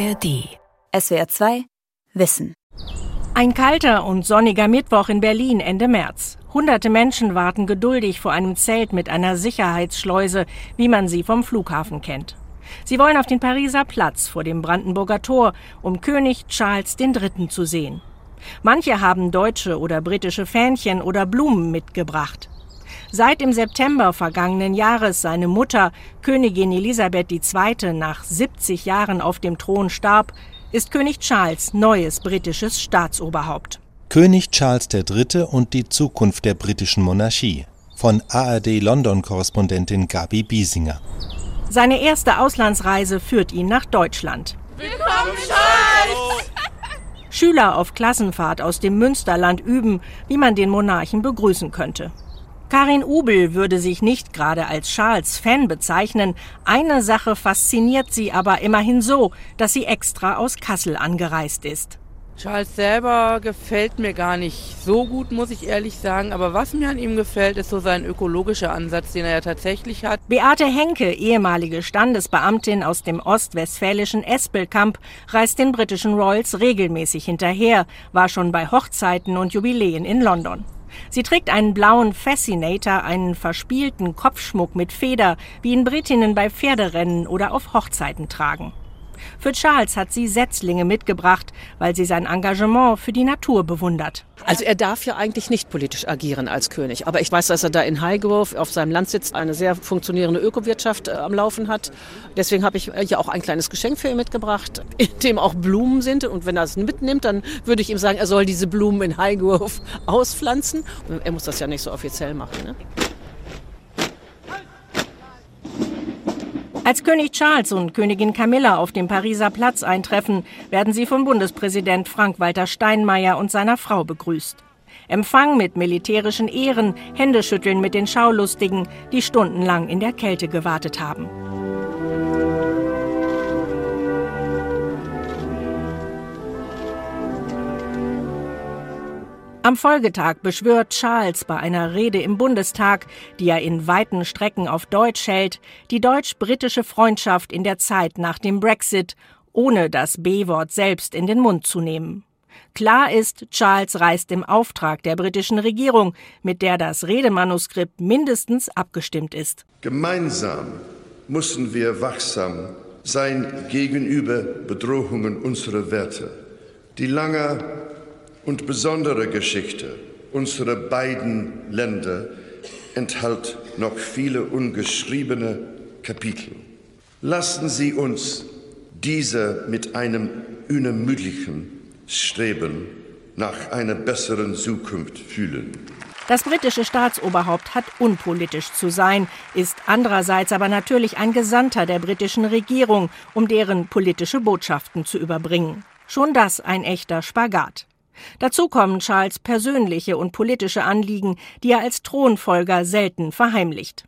ARD. SWR 2 Wissen. Ein kalter und sonniger Mittwoch in Berlin Ende März. Hunderte Menschen warten geduldig vor einem Zelt mit einer Sicherheitsschleuse, wie man sie vom Flughafen kennt. Sie wollen auf den Pariser Platz vor dem Brandenburger Tor, um König Charles III. zu sehen. Manche haben deutsche oder britische Fähnchen oder Blumen mitgebracht. Seit im September vergangenen Jahres seine Mutter, Königin Elisabeth II., nach 70 Jahren auf dem Thron starb, ist König Charles neues britisches Staatsoberhaupt. König Charles III. und die Zukunft der britischen Monarchie von ARD-London-Korrespondentin Gabi Biesinger. Seine erste Auslandsreise führt ihn nach Deutschland. Willkommen, Charles! Schüler auf Klassenfahrt aus dem Münsterland üben, wie man den Monarchen begrüßen könnte. Karin Ubel würde sich nicht gerade als Charles Fan bezeichnen. Eine Sache fasziniert sie aber immerhin so, dass sie extra aus Kassel angereist ist. Charles selber gefällt mir gar nicht so gut, muss ich ehrlich sagen. Aber was mir an ihm gefällt, ist so sein ökologischer Ansatz, den er ja tatsächlich hat. Beate Henke, ehemalige Standesbeamtin aus dem ostwestfälischen Espelkamp, reist den britischen Royals regelmäßig hinterher, war schon bei Hochzeiten und Jubiläen in London. Sie trägt einen blauen Fascinator, einen verspielten Kopfschmuck mit Feder, wie ihn Britinnen bei Pferderennen oder auf Hochzeiten tragen. Für Charles hat sie Setzlinge mitgebracht, weil sie sein Engagement für die Natur bewundert. Also er darf ja eigentlich nicht politisch agieren als König. Aber ich weiß, dass er da in Highgrove auf seinem Landsitz eine sehr funktionierende Ökowirtschaft äh, am Laufen hat. Deswegen habe ich ja auch ein kleines Geschenk für ihn mitgebracht, in dem auch Blumen sind. Und wenn er es mitnimmt, dann würde ich ihm sagen, er soll diese Blumen in Highgrove auspflanzen. Er muss das ja nicht so offiziell machen. Ne? Als König Charles und Königin Camilla auf dem Pariser Platz eintreffen, werden sie vom Bundespräsident Frank-Walter Steinmeier und seiner Frau begrüßt. Empfang mit militärischen Ehren, Händeschütteln mit den Schaulustigen, die stundenlang in der Kälte gewartet haben. Am Folgetag beschwört Charles bei einer Rede im Bundestag, die er in weiten Strecken auf Deutsch hält, die deutsch-britische Freundschaft in der Zeit nach dem Brexit, ohne das B-Wort selbst in den Mund zu nehmen. Klar ist, Charles reist im Auftrag der britischen Regierung, mit der das Redemanuskript mindestens abgestimmt ist. Gemeinsam müssen wir wachsam sein gegenüber Bedrohungen unserer Werte, die lange und besondere Geschichte unserer beiden Länder enthält noch viele ungeschriebene Kapitel. Lassen Sie uns diese mit einem unermüdlichen Streben nach einer besseren Zukunft fühlen. Das britische Staatsoberhaupt hat unpolitisch zu sein, ist andererseits aber natürlich ein Gesandter der britischen Regierung, um deren politische Botschaften zu überbringen. Schon das ein echter Spagat. Dazu kommen Charles persönliche und politische Anliegen, die er als Thronfolger selten verheimlicht.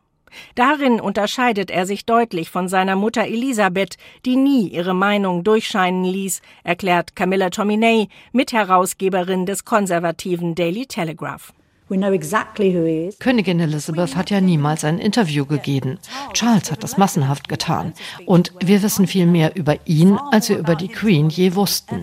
Darin unterscheidet er sich deutlich von seiner Mutter Elisabeth, die nie ihre Meinung durchscheinen ließ, erklärt Camilla Tominey, Mitherausgeberin des konservativen Daily Telegraph. Königin Elizabeth hat ja niemals ein Interview gegeben. Charles hat das massenhaft getan. Und wir wissen viel mehr über ihn, als wir über die Queen je wussten.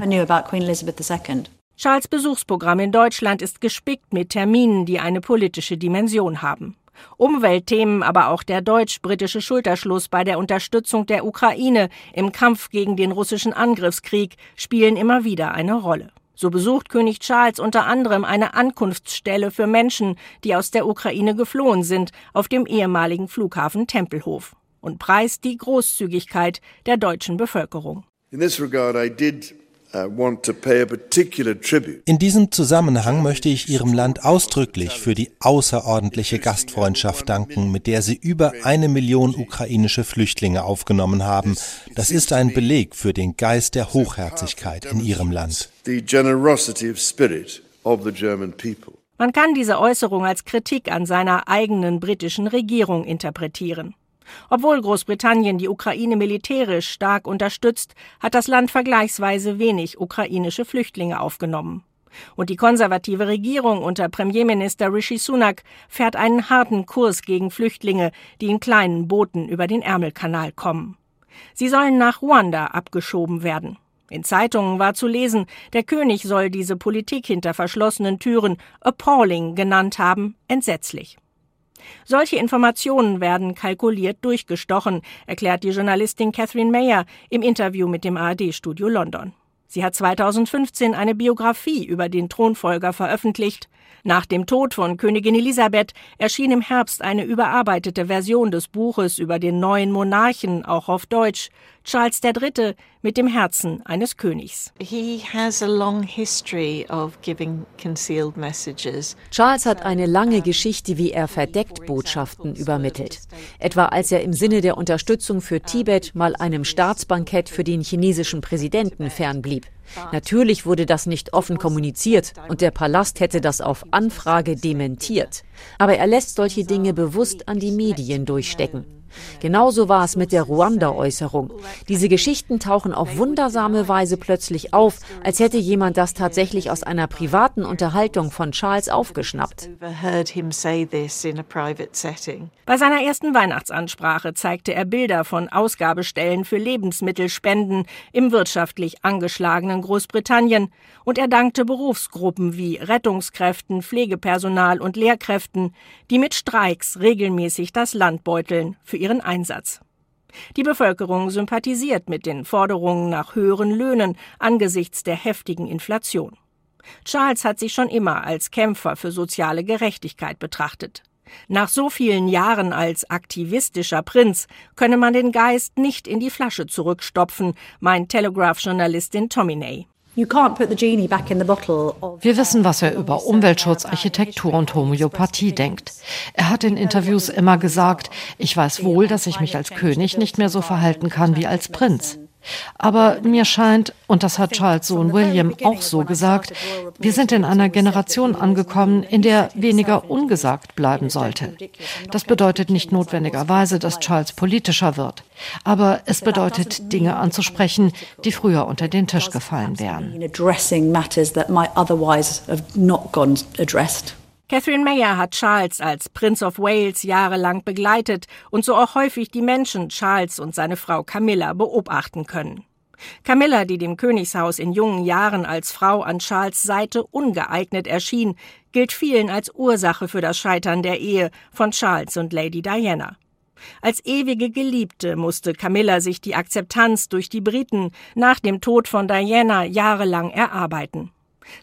Charles Besuchsprogramm in Deutschland ist gespickt mit Terminen, die eine politische Dimension haben. Umweltthemen, aber auch der deutsch-britische Schulterschluss bei der Unterstützung der Ukraine im Kampf gegen den russischen Angriffskrieg spielen immer wieder eine Rolle. So besucht König Charles unter anderem eine Ankunftsstelle für Menschen, die aus der Ukraine geflohen sind, auf dem ehemaligen Flughafen Tempelhof und preist die Großzügigkeit der deutschen Bevölkerung. In this regard I did In diesem Zusammenhang möchte ich Ihrem Land ausdrücklich für die außerordentliche Gastfreundschaft danken, mit der Sie über eine Million ukrainische Flüchtlinge aufgenommen haben. Das ist ein Beleg für den Geist der Hochherzigkeit in Ihrem Land. Man kann diese Äußerung als Kritik an seiner eigenen britischen Regierung interpretieren. Obwohl Großbritannien die Ukraine militärisch stark unterstützt, hat das Land vergleichsweise wenig ukrainische Flüchtlinge aufgenommen. Und die konservative Regierung unter Premierminister Rishi Sunak fährt einen harten Kurs gegen Flüchtlinge, die in kleinen Booten über den Ärmelkanal kommen. Sie sollen nach Ruanda abgeschoben werden. In Zeitungen war zu lesen, der König soll diese Politik hinter verschlossenen Türen appalling genannt haben, entsetzlich. Solche Informationen werden kalkuliert durchgestochen, erklärt die Journalistin Catherine Mayer im Interview mit dem ARD-Studio London. Sie hat 2015 eine Biografie über den Thronfolger veröffentlicht. Nach dem Tod von Königin Elisabeth erschien im Herbst eine überarbeitete Version des Buches über den neuen Monarchen, auch auf Deutsch, Charles III. mit dem Herzen eines Königs. Charles hat eine lange Geschichte, wie er verdeckt Botschaften übermittelt. Etwa als er im Sinne der Unterstützung für Tibet mal einem Staatsbankett für den chinesischen Präsidenten fernblieb. Natürlich wurde das nicht offen kommuniziert und der Palast hätte das auf Anfrage dementiert. Aber er lässt solche Dinge bewusst an die Medien durchstecken. Genauso war es mit der Ruanda-Äußerung. Diese Geschichten tauchen auf wundersame Weise plötzlich auf, als hätte jemand das tatsächlich aus einer privaten Unterhaltung von Charles aufgeschnappt. Bei seiner ersten Weihnachtsansprache zeigte er Bilder von Ausgabestellen für Lebensmittelspenden im wirtschaftlich angeschlagenen Großbritannien und er dankte Berufsgruppen wie Rettungskräften, Pflegepersonal und Lehrkräften, die mit Streiks regelmäßig das Land beuteln für ihren Einsatz. Die Bevölkerung sympathisiert mit den Forderungen nach höheren Löhnen angesichts der heftigen Inflation. Charles hat sich schon immer als Kämpfer für soziale Gerechtigkeit betrachtet. Nach so vielen Jahren als aktivistischer Prinz könne man den Geist nicht in die Flasche zurückstopfen, meint Telegraph-Journalistin Tominay. Wir wissen, was er über Umweltschutz, Architektur und Homöopathie denkt. Er hat in Interviews immer gesagt, ich weiß wohl, dass ich mich als König nicht mehr so verhalten kann wie als Prinz. Aber mir scheint, und das hat Charles Sohn William auch so gesagt, wir sind in einer Generation angekommen, in der weniger ungesagt bleiben sollte. Das bedeutet nicht notwendigerweise, dass Charles politischer wird, aber es bedeutet, Dinge anzusprechen, die früher unter den Tisch gefallen wären. Catherine Mayer hat Charles als Prince of Wales jahrelang begleitet und so auch häufig die Menschen Charles und seine Frau Camilla beobachten können. Camilla, die dem Königshaus in jungen Jahren als Frau an Charles Seite ungeeignet erschien, gilt vielen als Ursache für das Scheitern der Ehe von Charles und Lady Diana. Als ewige Geliebte musste Camilla sich die Akzeptanz durch die Briten nach dem Tod von Diana jahrelang erarbeiten.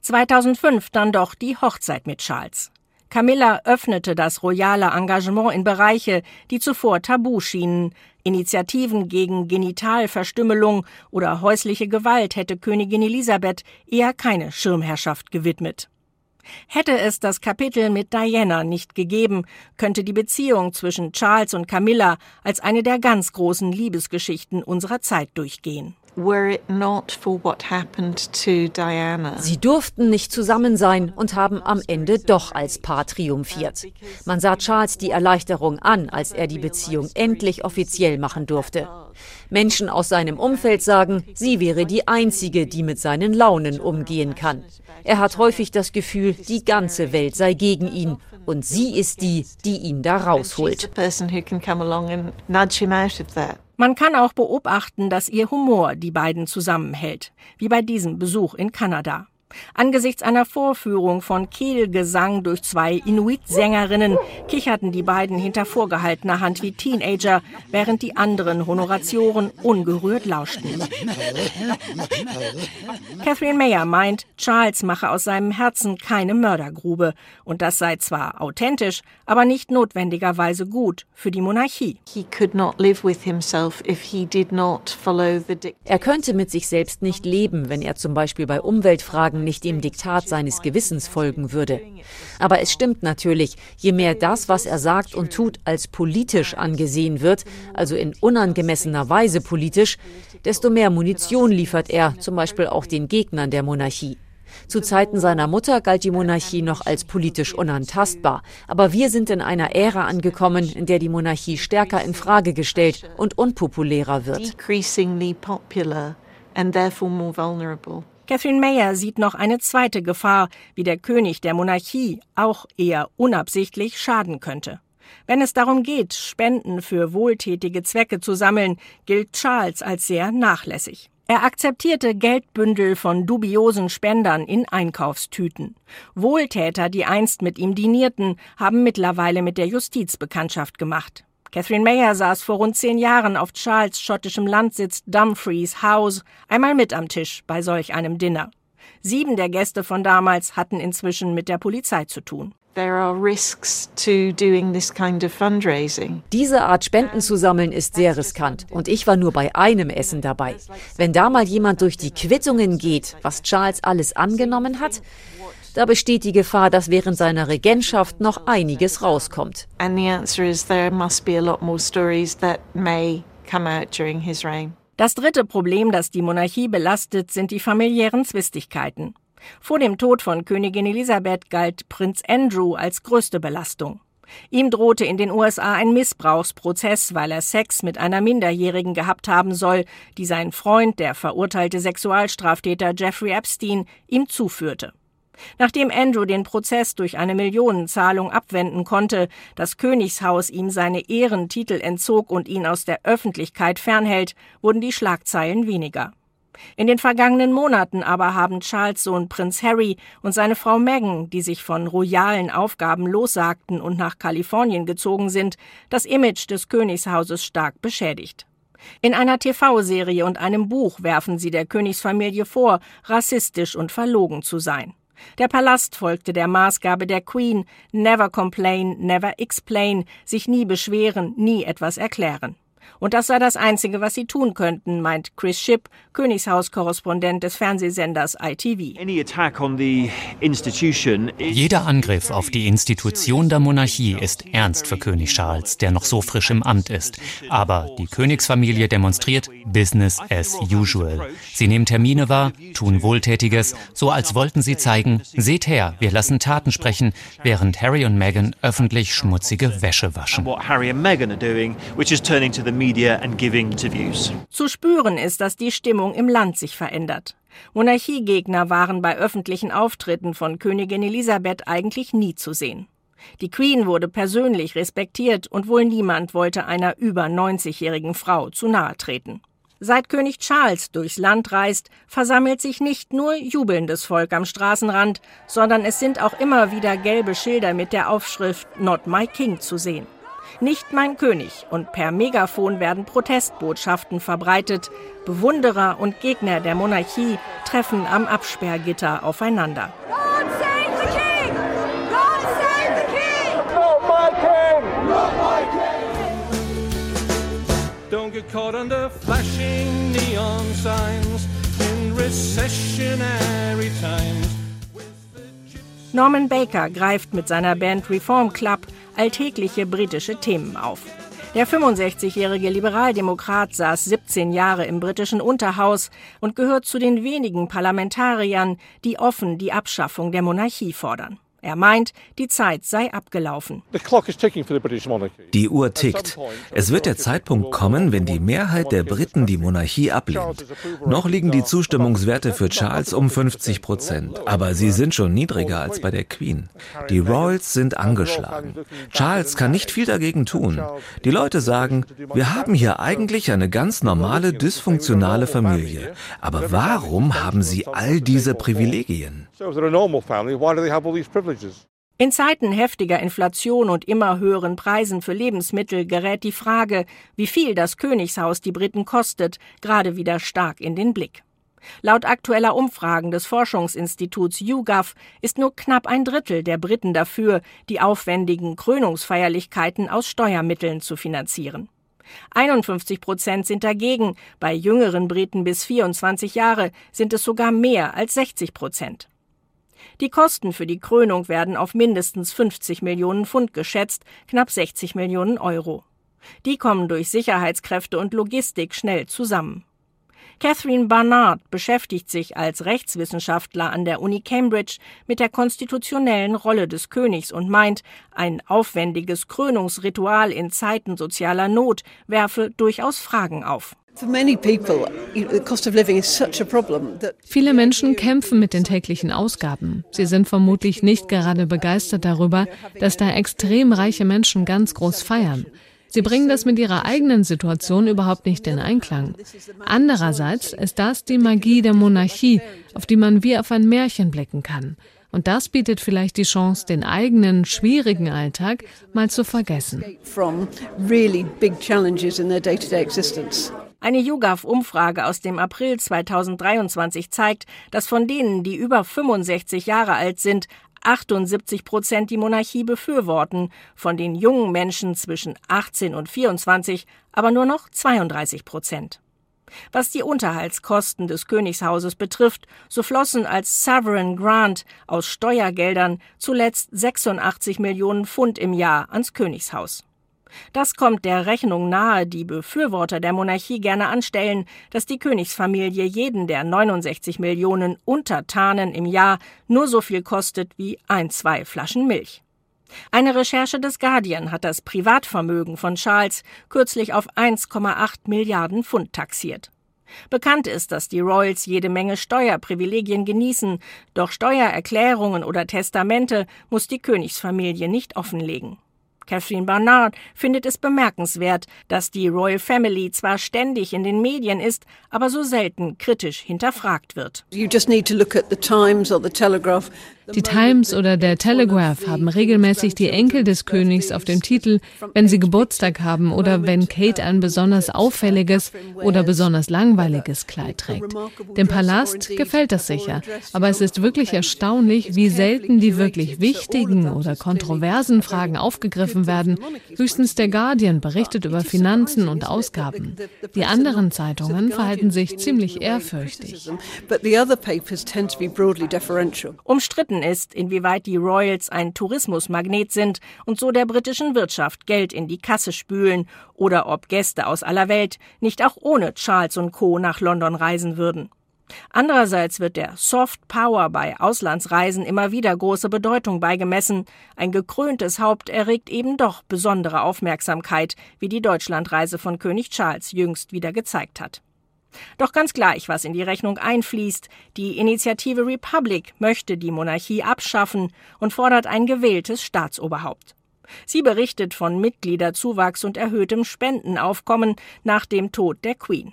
2005 dann doch die Hochzeit mit Charles. Camilla öffnete das royale Engagement in Bereiche, die zuvor tabu schienen. Initiativen gegen Genitalverstümmelung oder häusliche Gewalt hätte Königin Elisabeth eher keine Schirmherrschaft gewidmet. Hätte es das Kapitel mit Diana nicht gegeben, könnte die Beziehung zwischen Charles und Camilla als eine der ganz großen Liebesgeschichten unserer Zeit durchgehen. Sie durften nicht zusammen sein und haben am Ende doch als Paar triumphiert. Man sah Charles die Erleichterung an, als er die Beziehung endlich offiziell machen durfte. Menschen aus seinem Umfeld sagen, sie wäre die Einzige, die mit seinen Launen umgehen kann. Er hat häufig das Gefühl, die ganze Welt sei gegen ihn und sie ist die, die ihn da rausholt. Man kann auch beobachten, dass ihr Humor die beiden zusammenhält, wie bei diesem Besuch in Kanada. Angesichts einer Vorführung von Kehlgesang durch zwei Inuit-Sängerinnen kicherten die beiden hinter vorgehaltener Hand wie Teenager, während die anderen Honoratioren ungerührt lauschten. Catherine Mayer meint, Charles mache aus seinem Herzen keine Mördergrube und das sei zwar authentisch, aber nicht notwendigerweise gut für die Monarchie. Er könnte mit sich selbst nicht leben, wenn er zum Beispiel bei Umweltfragen nicht dem Diktat seines Gewissens folgen würde. Aber es stimmt natürlich, je mehr das, was er sagt und tut, als politisch angesehen wird, also in unangemessener Weise politisch, desto mehr Munition liefert er, zum Beispiel auch den Gegnern der Monarchie. Zu Zeiten seiner Mutter galt die Monarchie noch als politisch unantastbar. Aber wir sind in einer Ära angekommen, in der die Monarchie stärker in Frage gestellt und unpopulärer wird. Catherine Mayer sieht noch eine zweite Gefahr, wie der König der Monarchie auch eher unabsichtlich schaden könnte. Wenn es darum geht, Spenden für wohltätige Zwecke zu sammeln, gilt Charles als sehr nachlässig. Er akzeptierte Geldbündel von dubiosen Spendern in Einkaufstüten. Wohltäter, die einst mit ihm dinierten, haben mittlerweile mit der Justiz Bekanntschaft gemacht. Catherine Mayer saß vor rund zehn Jahren auf Charles schottischem Landsitz Dumfries House einmal mit am Tisch bei solch einem Dinner. Sieben der Gäste von damals hatten inzwischen mit der Polizei zu tun. Diese Art Spenden zu sammeln ist sehr riskant und ich war nur bei einem Essen dabei. Wenn da mal jemand durch die Quittungen geht, was Charles alles angenommen hat, da besteht die Gefahr, dass während seiner Regentschaft noch einiges rauskommt. Das dritte Problem, das die Monarchie belastet, sind die familiären Zwistigkeiten. Vor dem Tod von Königin Elisabeth galt Prinz Andrew als größte Belastung. Ihm drohte in den USA ein Missbrauchsprozess, weil er Sex mit einer Minderjährigen gehabt haben soll, die sein Freund, der verurteilte Sexualstraftäter Jeffrey Epstein, ihm zuführte. Nachdem Andrew den Prozess durch eine Millionenzahlung abwenden konnte, das Königshaus ihm seine Ehrentitel entzog und ihn aus der Öffentlichkeit fernhält, wurden die Schlagzeilen weniger. In den vergangenen Monaten aber haben Charles Sohn Prinz Harry und seine Frau Meghan, die sich von royalen Aufgaben lossagten und nach Kalifornien gezogen sind, das Image des Königshauses stark beschädigt. In einer TV-Serie und einem Buch werfen sie der Königsfamilie vor, rassistisch und verlogen zu sein. Der Palast folgte der Maßgabe der Queen Never complain, never explain, sich nie beschweren, nie etwas erklären. Und das sei das Einzige, was sie tun könnten, meint Chris Schipp, Königshaus-Korrespondent des Fernsehsenders ITV. Jeder Angriff auf die Institution der Monarchie ist ernst für König Charles, der noch so frisch im Amt ist. Aber die Königsfamilie demonstriert Business as usual. Sie nehmen Termine wahr, tun Wohltätiges, so als wollten sie zeigen, seht her, wir lassen Taten sprechen, während Harry und Meghan öffentlich schmutzige Wäsche waschen. Zu spüren ist, dass die Stimmung im Land sich verändert. Monarchiegegner waren bei öffentlichen Auftritten von Königin Elisabeth eigentlich nie zu sehen. Die Queen wurde persönlich respektiert und wohl niemand wollte einer über 90-jährigen Frau zu nahe treten. Seit König Charles durchs Land reist, versammelt sich nicht nur jubelndes Volk am Straßenrand, sondern es sind auch immer wieder gelbe Schilder mit der Aufschrift Not My King zu sehen. Nicht mein König und per Megafon werden Protestbotschaften verbreitet. Bewunderer und Gegner der Monarchie treffen am Absperrgitter aufeinander. Don't get caught under flashing neon signs in recessionary times. Norman Baker greift mit seiner Band Reform Club alltägliche britische Themen auf. Der 65-jährige Liberaldemokrat saß 17 Jahre im britischen Unterhaus und gehört zu den wenigen Parlamentariern, die offen die Abschaffung der Monarchie fordern. Er meint, die Zeit sei abgelaufen. Die Uhr tickt. Es wird der Zeitpunkt kommen, wenn die Mehrheit der Briten die Monarchie ablehnt. Noch liegen die Zustimmungswerte für Charles um 50 Prozent, aber sie sind schon niedriger als bei der Queen. Die Royals sind angeschlagen. Charles kann nicht viel dagegen tun. Die Leute sagen, wir haben hier eigentlich eine ganz normale, dysfunktionale Familie. Aber warum haben sie all diese Privilegien? In Zeiten heftiger Inflation und immer höheren Preisen für Lebensmittel gerät die Frage, wie viel das Königshaus die Briten kostet, gerade wieder stark in den Blick. Laut aktueller Umfragen des Forschungsinstituts YouGov ist nur knapp ein Drittel der Briten dafür, die aufwendigen Krönungsfeierlichkeiten aus Steuermitteln zu finanzieren. 51 Prozent sind dagegen, bei jüngeren Briten bis 24 Jahre sind es sogar mehr als 60 Prozent. Die Kosten für die Krönung werden auf mindestens 50 Millionen Pfund geschätzt, knapp 60 Millionen Euro. Die kommen durch Sicherheitskräfte und Logistik schnell zusammen. Catherine Barnard beschäftigt sich als Rechtswissenschaftler an der Uni Cambridge mit der konstitutionellen Rolle des Königs und meint, ein aufwendiges Krönungsritual in Zeiten sozialer Not werfe durchaus Fragen auf. Viele Menschen kämpfen mit den täglichen Ausgaben. Sie sind vermutlich nicht gerade begeistert darüber, dass da extrem reiche Menschen ganz groß feiern. Sie bringen das mit ihrer eigenen Situation überhaupt nicht in Einklang. Andererseits ist das die Magie der Monarchie, auf die man wie auf ein Märchen blicken kann. Und das bietet vielleicht die Chance, den eigenen schwierigen Alltag mal zu vergessen. Eine YouGov-Umfrage aus dem April 2023 zeigt, dass von denen, die über 65 Jahre alt sind, 78 Prozent die Monarchie befürworten, von den jungen Menschen zwischen 18 und 24 aber nur noch 32 Prozent. Was die Unterhaltskosten des Königshauses betrifft, so flossen als Sovereign Grant aus Steuergeldern zuletzt 86 Millionen Pfund im Jahr ans Königshaus. Das kommt der Rechnung nahe, die Befürworter der Monarchie gerne anstellen, dass die Königsfamilie jeden der 69 Millionen Untertanen im Jahr nur so viel kostet wie ein, zwei Flaschen Milch. Eine Recherche des Guardian hat das Privatvermögen von Charles kürzlich auf 1,8 Milliarden Pfund taxiert. Bekannt ist, dass die Royals jede Menge Steuerprivilegien genießen, doch Steuererklärungen oder Testamente muss die Königsfamilie nicht offenlegen. Catherine Barnard findet es bemerkenswert, dass die Royal Family zwar ständig in den Medien ist, aber so selten kritisch hinterfragt wird. You just need to look at the Times or the Telegraph die Times oder der Telegraph haben regelmäßig die Enkel des Königs auf dem Titel, wenn sie Geburtstag haben oder wenn Kate ein besonders auffälliges oder besonders langweiliges Kleid trägt. Dem Palast gefällt das sicher, aber es ist wirklich erstaunlich, wie selten die wirklich wichtigen oder kontroversen Fragen aufgegriffen werden. Höchstens der Guardian berichtet über Finanzen und Ausgaben. Die anderen Zeitungen verhalten sich ziemlich ehrfürchtig. Umstritten Umstritten ist, inwieweit die Royals ein Tourismusmagnet sind und so der britischen Wirtschaft Geld in die Kasse spülen oder ob Gäste aus aller Welt nicht auch ohne Charles und Co. nach London reisen würden. Andererseits wird der Soft Power bei Auslandsreisen immer wieder große Bedeutung beigemessen. Ein gekröntes Haupt erregt eben doch besondere Aufmerksamkeit, wie die Deutschlandreise von König Charles jüngst wieder gezeigt hat. Doch ganz gleich, was in die Rechnung einfließt, die Initiative Republic möchte die Monarchie abschaffen und fordert ein gewähltes Staatsoberhaupt. Sie berichtet von Mitgliederzuwachs und erhöhtem Spendenaufkommen nach dem Tod der Queen.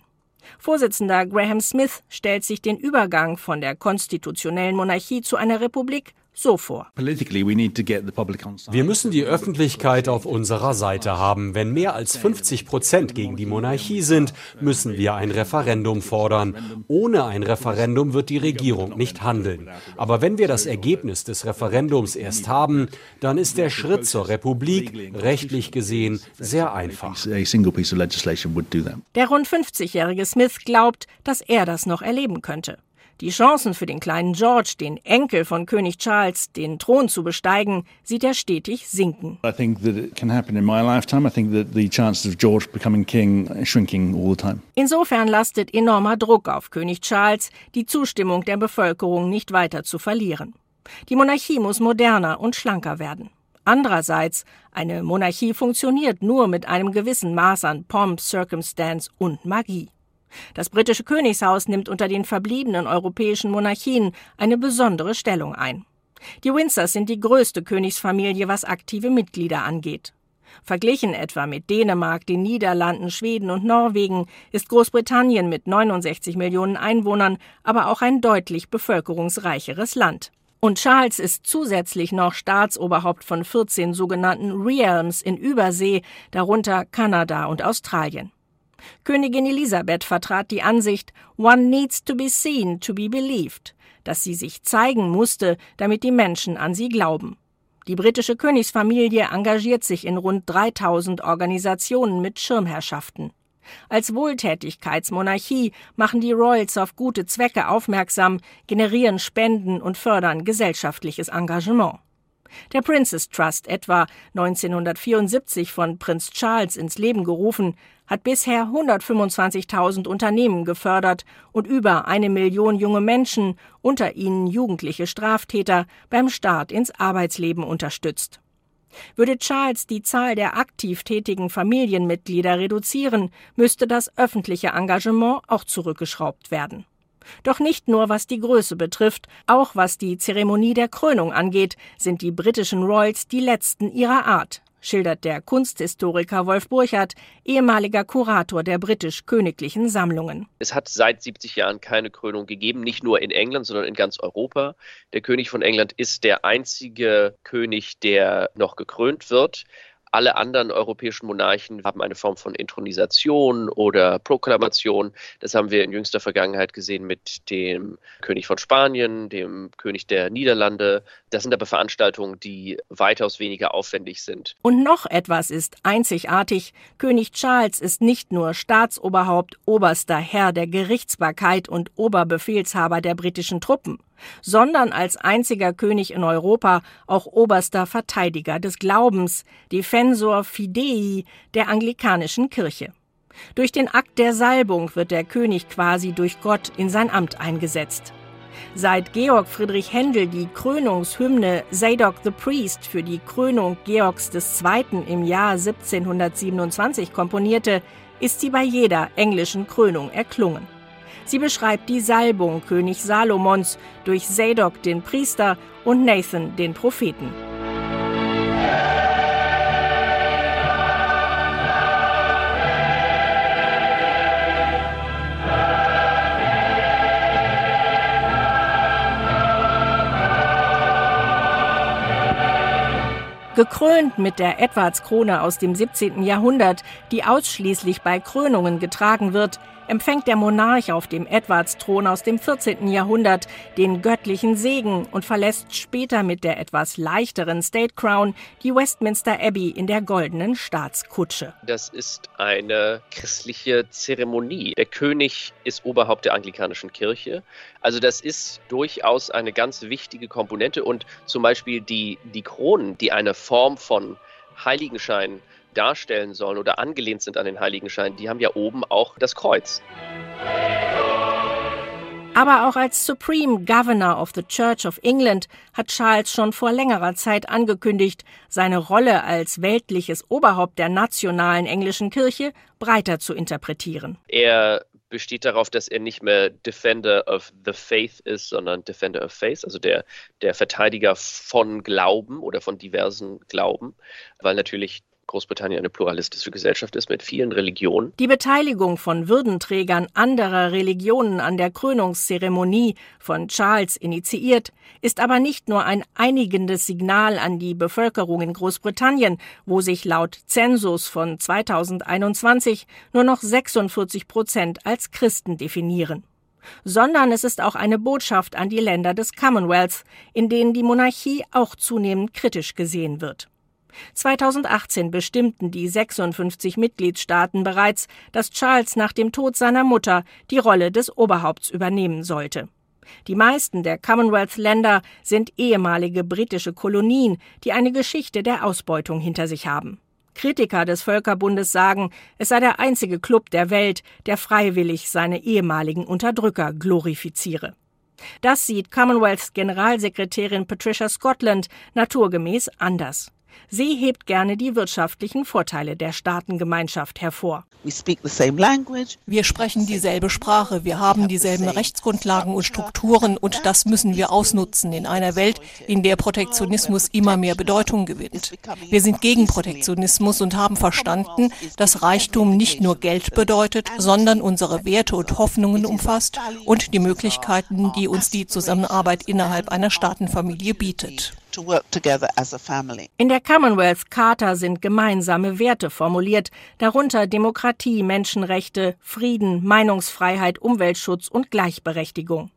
Vorsitzender Graham Smith stellt sich den Übergang von der konstitutionellen Monarchie zu einer Republik so vor. Wir müssen die Öffentlichkeit auf unserer Seite haben. Wenn mehr als 50 Prozent gegen die Monarchie sind, müssen wir ein Referendum fordern. Ohne ein Referendum wird die Regierung nicht handeln. Aber wenn wir das Ergebnis des Referendums erst haben, dann ist der Schritt zur Republik rechtlich gesehen sehr einfach. Der rund 50-jährige Smith glaubt, dass er das noch erleben könnte. Die Chancen für den kleinen George, den Enkel von König Charles, den Thron zu besteigen, sieht er stetig sinken. Insofern lastet enormer Druck auf König Charles, die Zustimmung der Bevölkerung nicht weiter zu verlieren. Die Monarchie muss moderner und schlanker werden. Andererseits, eine Monarchie funktioniert nur mit einem gewissen Maß an Pomp, Circumstance und Magie. Das britische Königshaus nimmt unter den verbliebenen europäischen Monarchien eine besondere Stellung ein. Die Windsors sind die größte Königsfamilie, was aktive Mitglieder angeht. Verglichen etwa mit Dänemark, den Niederlanden, Schweden und Norwegen ist Großbritannien mit 69 Millionen Einwohnern aber auch ein deutlich bevölkerungsreicheres Land. Und Charles ist zusätzlich noch Staatsoberhaupt von 14 sogenannten Realms in Übersee, darunter Kanada und Australien. Königin Elisabeth vertrat die Ansicht, one needs to be seen to be believed, dass sie sich zeigen musste, damit die Menschen an sie glauben. Die britische Königsfamilie engagiert sich in rund 3000 Organisationen mit Schirmherrschaften. Als Wohltätigkeitsmonarchie machen die Royals auf gute Zwecke aufmerksam, generieren Spenden und fördern gesellschaftliches Engagement. Der Princess Trust, etwa 1974 von Prinz Charles ins Leben gerufen, hat bisher 125.000 Unternehmen gefördert und über eine Million junge Menschen, unter ihnen jugendliche Straftäter, beim Start ins Arbeitsleben unterstützt. Würde Charles die Zahl der aktiv tätigen Familienmitglieder reduzieren, müsste das öffentliche Engagement auch zurückgeschraubt werden. Doch nicht nur was die Größe betrifft, auch was die Zeremonie der Krönung angeht, sind die britischen Royals die letzten ihrer Art, schildert der Kunsthistoriker Wolf Burchardt, ehemaliger Kurator der britisch-königlichen Sammlungen. Es hat seit 70 Jahren keine Krönung gegeben, nicht nur in England, sondern in ganz Europa. Der König von England ist der einzige König, der noch gekrönt wird. Alle anderen europäischen Monarchen haben eine Form von Intronisation oder Proklamation. Das haben wir in jüngster Vergangenheit gesehen mit dem König von Spanien, dem König der Niederlande. Das sind aber Veranstaltungen, die weitaus weniger aufwendig sind. Und noch etwas ist einzigartig. König Charles ist nicht nur Staatsoberhaupt, oberster Herr der Gerichtsbarkeit und Oberbefehlshaber der britischen Truppen sondern als einziger König in Europa auch oberster Verteidiger des Glaubens, Defensor Fidei der anglikanischen Kirche. Durch den Akt der Salbung wird der König quasi durch Gott in sein Amt eingesetzt. Seit Georg Friedrich Händel die Krönungshymne Zadok the Priest für die Krönung Georgs II. im Jahr 1727 komponierte, ist sie bei jeder englischen Krönung erklungen. Sie beschreibt die Salbung König Salomons durch Zadok den Priester und Nathan den Propheten. Gekrönt mit der Edwardskrone aus dem 17. Jahrhundert, die ausschließlich bei Krönungen getragen wird, empfängt der Monarch auf dem Edwardsthron aus dem 14. Jahrhundert den göttlichen Segen und verlässt später mit der etwas leichteren State Crown die Westminster Abbey in der goldenen Staatskutsche. Das ist eine christliche Zeremonie. Der König ist Oberhaupt der anglikanischen Kirche. Also das ist durchaus eine ganz wichtige Komponente und zum Beispiel die, die Kronen, die eine Form von Heiligenschein darstellen sollen oder angelehnt sind an den Heiligenschein, die haben ja oben auch das Kreuz. Aber auch als Supreme Governor of the Church of England hat Charles schon vor längerer Zeit angekündigt, seine Rolle als weltliches Oberhaupt der nationalen englischen Kirche breiter zu interpretieren. Er besteht darauf, dass er nicht mehr Defender of the Faith ist, sondern Defender of Faith, also der, der Verteidiger von Glauben oder von diversen Glauben, weil natürlich Großbritannien eine pluralistische Gesellschaft ist mit vielen Religionen. Die Beteiligung von Würdenträgern anderer Religionen an der Krönungszeremonie von Charles initiiert, ist aber nicht nur ein einigendes Signal an die Bevölkerung in Großbritannien, wo sich laut Zensus von 2021 nur noch 46 Prozent als Christen definieren sondern es ist auch eine Botschaft an die Länder des Commonwealth, in denen die Monarchie auch zunehmend kritisch gesehen wird. 2018 bestimmten die 56 Mitgliedstaaten bereits, dass Charles nach dem Tod seiner Mutter die Rolle des Oberhaupts übernehmen sollte. Die meisten der Commonwealth-Länder sind ehemalige britische Kolonien, die eine Geschichte der Ausbeutung hinter sich haben. Kritiker des Völkerbundes sagen, es sei der einzige Club der Welt, der freiwillig seine ehemaligen Unterdrücker glorifiziere. Das sieht Commonwealths Generalsekretärin Patricia Scotland naturgemäß anders. Sie hebt gerne die wirtschaftlichen Vorteile der Staatengemeinschaft hervor. Wir sprechen dieselbe Sprache, wir haben dieselben Rechtsgrundlagen und Strukturen und das müssen wir ausnutzen in einer Welt, in der Protektionismus immer mehr Bedeutung gewinnt. Wir sind gegen Protektionismus und haben verstanden, dass Reichtum nicht nur Geld bedeutet, sondern unsere Werte und Hoffnungen umfasst und die Möglichkeiten, die uns die Zusammenarbeit innerhalb einer Staatenfamilie bietet. In der Commonwealth Charta sind gemeinsame Werte formuliert, darunter Demokratie, Menschenrechte, Frieden, Meinungsfreiheit, Umweltschutz und Gleichberechtigung.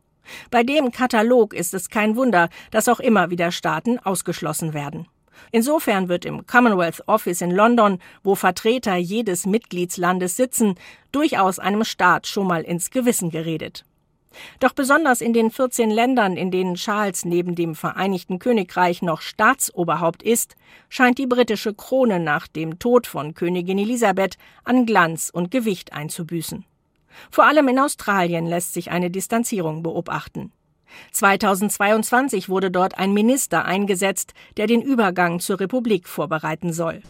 Bei dem Katalog ist es kein Wunder, dass auch immer wieder Staaten ausgeschlossen werden. Insofern wird im Commonwealth Office in London, wo Vertreter jedes Mitgliedslandes sitzen, durchaus einem Staat schon mal ins Gewissen geredet. Doch besonders in den 14 Ländern, in denen Charles neben dem Vereinigten Königreich noch Staatsoberhaupt ist, scheint die britische Krone nach dem Tod von Königin Elisabeth an Glanz und Gewicht einzubüßen. Vor allem in Australien lässt sich eine Distanzierung beobachten. 2022 wurde dort ein Minister eingesetzt, der den Übergang zur Republik vorbereiten soll.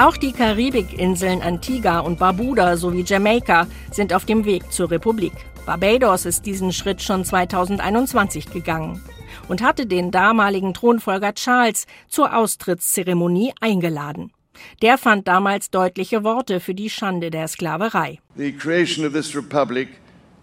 Auch die Karibikinseln Antigua und Barbuda sowie Jamaika sind auf dem Weg zur Republik. Barbados ist diesen Schritt schon 2021 gegangen und hatte den damaligen Thronfolger Charles zur Austrittszeremonie eingeladen. Der fand damals deutliche Worte für die Schande der Sklaverei. The creation of this republic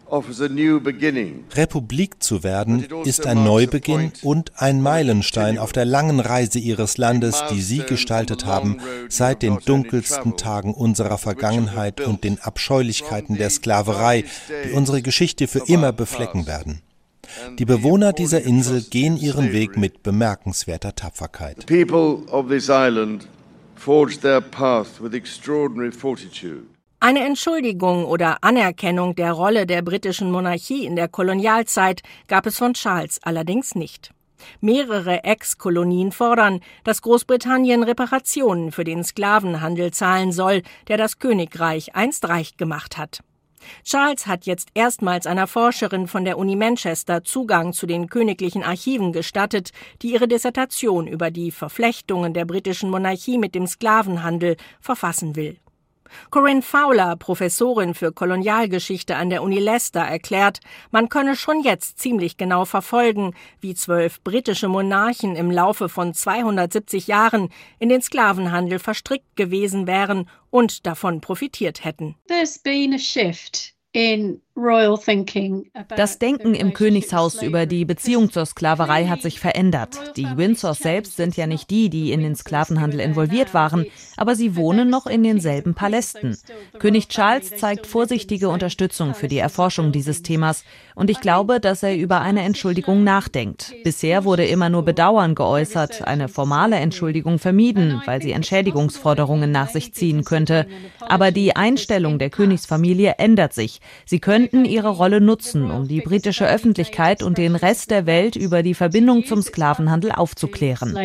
Republik zu werden ist ein Neubeginn und ein Meilenstein auf der langen Reise ihres Landes, die Sie gestaltet haben, seit den dunkelsten Tagen unserer Vergangenheit und den Abscheulichkeiten der Sklaverei, die unsere Geschichte für immer beflecken werden. Die Bewohner dieser Insel gehen ihren Weg mit bemerkenswerter Tapferkeit. The people of this island forged their path with extraordinary fortitude. Eine Entschuldigung oder Anerkennung der Rolle der britischen Monarchie in der Kolonialzeit gab es von Charles allerdings nicht. Mehrere Ex-Kolonien fordern, dass Großbritannien Reparationen für den Sklavenhandel zahlen soll, der das Königreich einst reich gemacht hat. Charles hat jetzt erstmals einer Forscherin von der Uni Manchester Zugang zu den königlichen Archiven gestattet, die ihre Dissertation über die Verflechtungen der britischen Monarchie mit dem Sklavenhandel verfassen will. Corinne Fowler, Professorin für Kolonialgeschichte an der Uni Leicester, erklärt, man könne schon jetzt ziemlich genau verfolgen, wie zwölf britische Monarchen im Laufe von 270 Jahren in den Sklavenhandel verstrickt gewesen wären und davon profitiert hätten. There's been a shift in das Denken im Königshaus über die Beziehung zur Sklaverei hat sich verändert. Die Windsors selbst sind ja nicht die, die in den Sklavenhandel involviert waren, aber sie wohnen noch in denselben Palästen. König Charles zeigt vorsichtige Unterstützung für die Erforschung dieses Themas und ich glaube, dass er über eine Entschuldigung nachdenkt. Bisher wurde immer nur Bedauern geäußert, eine formale Entschuldigung vermieden, weil sie Entschädigungsforderungen nach sich ziehen könnte. Aber die Einstellung der Königsfamilie ändert sich. Sie können könnten ihre Rolle nutzen, um die britische Öffentlichkeit und den Rest der Welt über die Verbindung zum Sklavenhandel aufzuklären.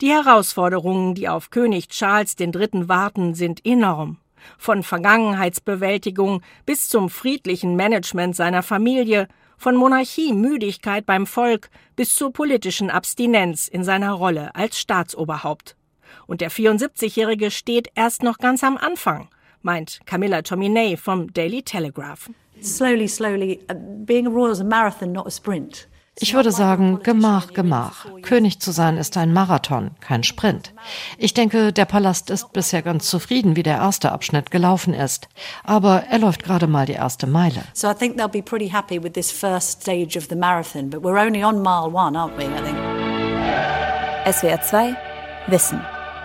Die Herausforderungen, die auf König Charles III. warten, sind enorm. Von Vergangenheitsbewältigung bis zum friedlichen Management seiner Familie, von Monarchiemüdigkeit beim Volk bis zur politischen Abstinenz in seiner Rolle als Staatsoberhaupt. Und der 74-Jährige steht erst noch ganz am Anfang meint Camilla Tominey vom Daily Telegraph. Slowly, slowly, uh, being a royal is a marathon, not a sprint. Ich würde sagen, Gemach, Gemach. König zu sein ist ein Marathon, kein Sprint. Ich denke, der Palast ist bisher ganz zufrieden, wie der erste Abschnitt gelaufen ist. Aber er läuft gerade mal die erste Meile. So I think they'll be pretty happy with this first stage of the marathon, but we're only on mile one, aren't we, I think. SWR 2 Wissen.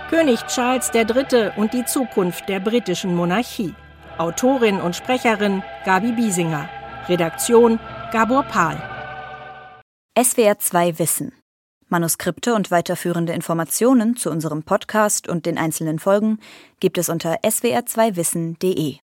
König Charles III. und die Zukunft der britischen Monarchie. Autorin und Sprecherin Gabi Biesinger. Redaktion Gabor Pahl. SWR 2 Wissen. Manuskripte und weiterführende Informationen zu unserem Podcast und den einzelnen Folgen gibt es unter swr2wissen.de.